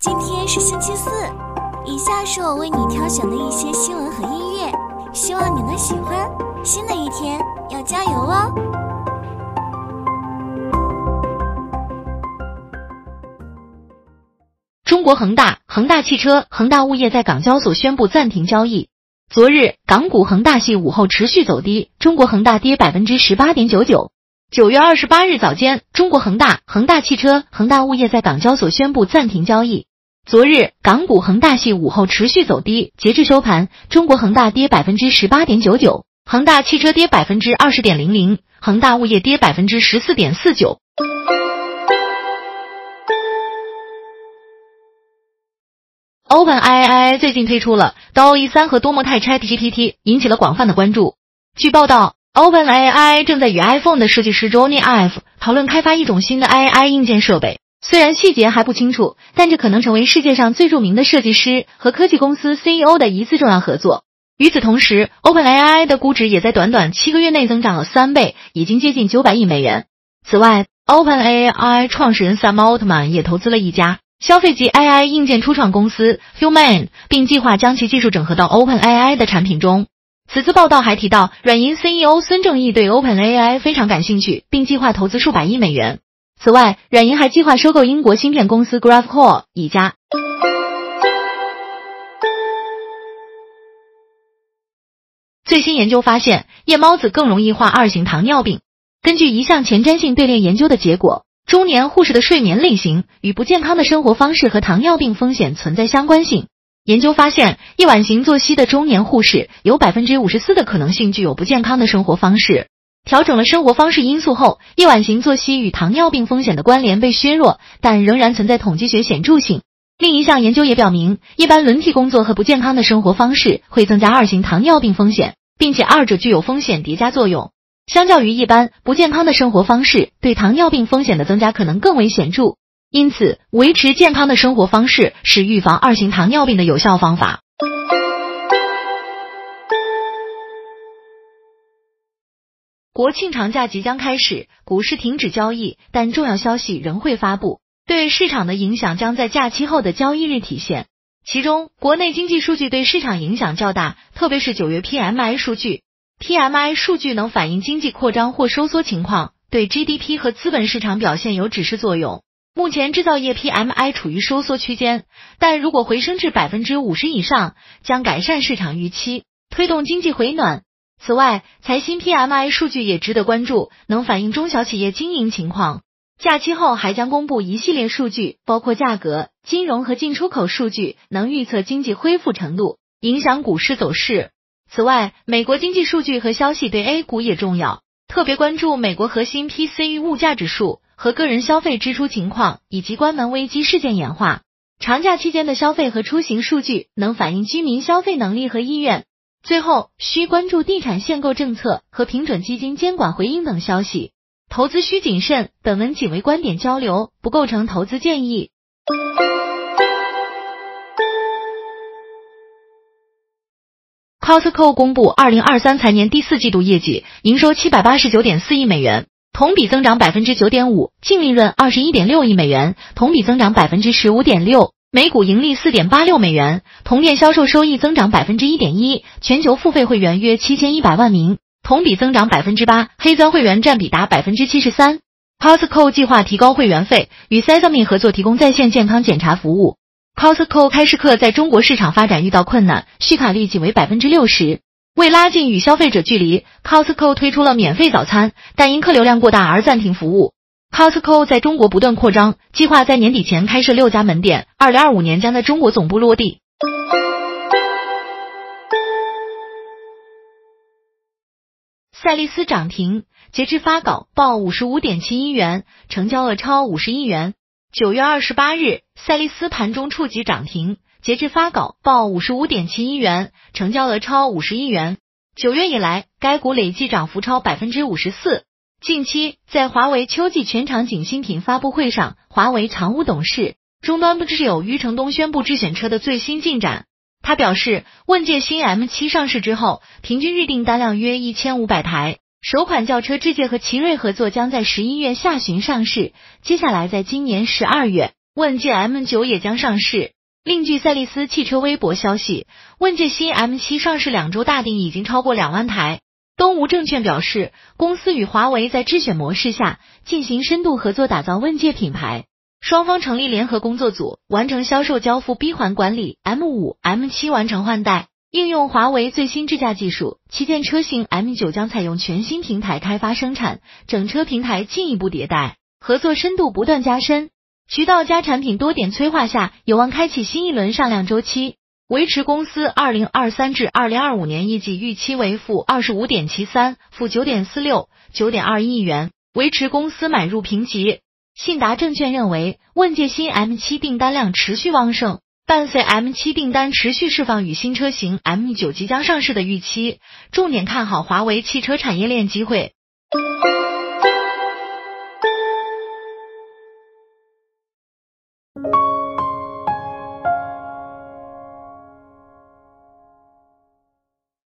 今天是星期四，以下是我为你挑选的一些新闻和音乐，希望你能喜欢。新的一天要加油哦！中国恒大、恒大汽车、恒大物业在港交所宣布暂停交易。昨日，港股恒大系午后持续走低，中国恒大跌百分之十八点九九。九月二十八日早间，中国恒大、恒大汽车、恒大物业在港交所宣布暂停交易。昨日，港股恒大系午后持续走低，截至收盘，中国恒大跌百分之十八点九九，恒大汽车跌百分之二十点零零，恒大物业跌百分之十四点四九。OpenAI 最近推出了 DOE 三和多模态 ChatGPT，引起了广泛的关注。据报道，OpenAI 正在与 iPhone 的设计师 Johnny Ive 讨论开发一种新的 AI 硬件设备，虽然细节还不清楚，但这可能成为世界上最著名的设计师和科技公司 CEO 的一次重要合作。与此同时，OpenAI 的估值也在短短七个月内增长了三倍，已经接近九百亿美元。此外，OpenAI 创始人 Sam Altman 也投资了一家。消费级 AI 硬件初创公司 Human，并计划将其技术整合到 OpenAI 的产品中。此次报道还提到，软银 CEO 孙正义对 OpenAI 非常感兴趣，并计划投资数百亿美元。此外，软银还计划收购英国芯片公司 Graphcore 一家。最新研究发现，夜猫子更容易患二型糖尿病。根据一项前瞻性队列研究的结果。中年护士的睡眠类型与不健康的生活方式和糖尿病风险存在相关性。研究发现，夜晚型作息的中年护士有百分之五十四的可能性具有不健康的生活方式。调整了生活方式因素后，夜晚型作息与糖尿病风险的关联被削弱，但仍然存在统计学显著性。另一项研究也表明，一般轮替工作和不健康的生活方式会增加二型糖尿病风险，并且二者具有风险叠加作用。相较于一般不健康的生活方式，对糖尿病风险的增加可能更为显著。因此，维持健康的生活方式是预防二型糖尿病的有效方法。国庆长假即将开始，股市停止交易，但重要消息仍会发布，对市场的影响将在假期后的交易日体现。其中，国内经济数据对市场影响较大，特别是九月 PMI 数据。PMI 数据能反映经济扩张或收缩情况，对 GDP 和资本市场表现有指示作用。目前制造业 PMI 处于收缩区间，但如果回升至百分之五十以上，将改善市场预期，推动经济回暖。此外，财新 PMI 数据也值得关注，能反映中小企业经营情况。假期后还将公布一系列数据，包括价格、金融和进出口数据，能预测经济恢复程度，影响股市走势。此外，美国经济数据和消息对 A 股也重要，特别关注美国核心 PCE 物价指数和个人消费支出情况，以及关门危机事件演化。长假期间的消费和出行数据能反映居民消费能力和意愿。最后，需关注地产限购政策和平准基金监管回应等消息。投资需谨慎，本文仅为观点交流，不构成投资建议。Costco 公布二零二三财年第四季度业绩，营收七百八十九点四亿美元，同比增长百分之九点五；净利润二十一点六亿美元，同比增长百分之十五点六；每股盈利四点八六美元，同店销售收益增长百分之一点一；全球付费会员约七千一百万名，同比增长百分之八，黑钻会员占比达百分之七十三。Costco 计划提高会员费，与 Sesame 合作提供在线健康检查服务。Costco 开市客在中国市场发展遇到困难，续卡率仅为百分之六十。为拉近与消费者距离，Costco 推出了免费早餐，但因客流量过大而暂停服务。Costco 在中国不断扩张，计划在年底前开设六家门店，二零二五年将在中国总部落地。赛力斯涨停，截至发稿报五十五点七一元，成交额超五十亿元。九月二十八日，赛力斯盘中触及涨停，截至发稿报五十五点七一元，成交额超五十亿元。九月以来，该股累计涨幅超百分之五十四。近期，在华为秋季全场景新品发布会上，华为常务董事、终端部挚友余承东宣布智选车的最新进展。他表示，问界新 M 七上市之后，平均日订单量约一千五百台。首款轿车智界和奇瑞合作将在十一月下旬上市，接下来在今年十二月问界 M9 也将上市。另据赛力斯汽车微博消息，问界新 M7 上市两周大订已经超过两万台。东吴证券表示，公司与华为在智选模式下进行深度合作，打造问界品牌。双方成立联合工作组，完成销售交付闭环管理。M5、M7 完成换代，应用华为最新智驾技术。旗舰车型 M9 将采用全新平台开发生产，整车平台进一步迭代，合作深度不断加深。渠道加产品多点催化下，有望开启新一轮上量周期。维持公司二零二三至二零二五年业绩预期为负二十五点七三、负九点四六、九点二亿元，维持公司买入评级。信达证券认为，问界新 M 七订单量持续旺盛，伴随 M 七订单持续释放与新车型 M 九即将上市的预期，重点看好华为汽车产业链机会。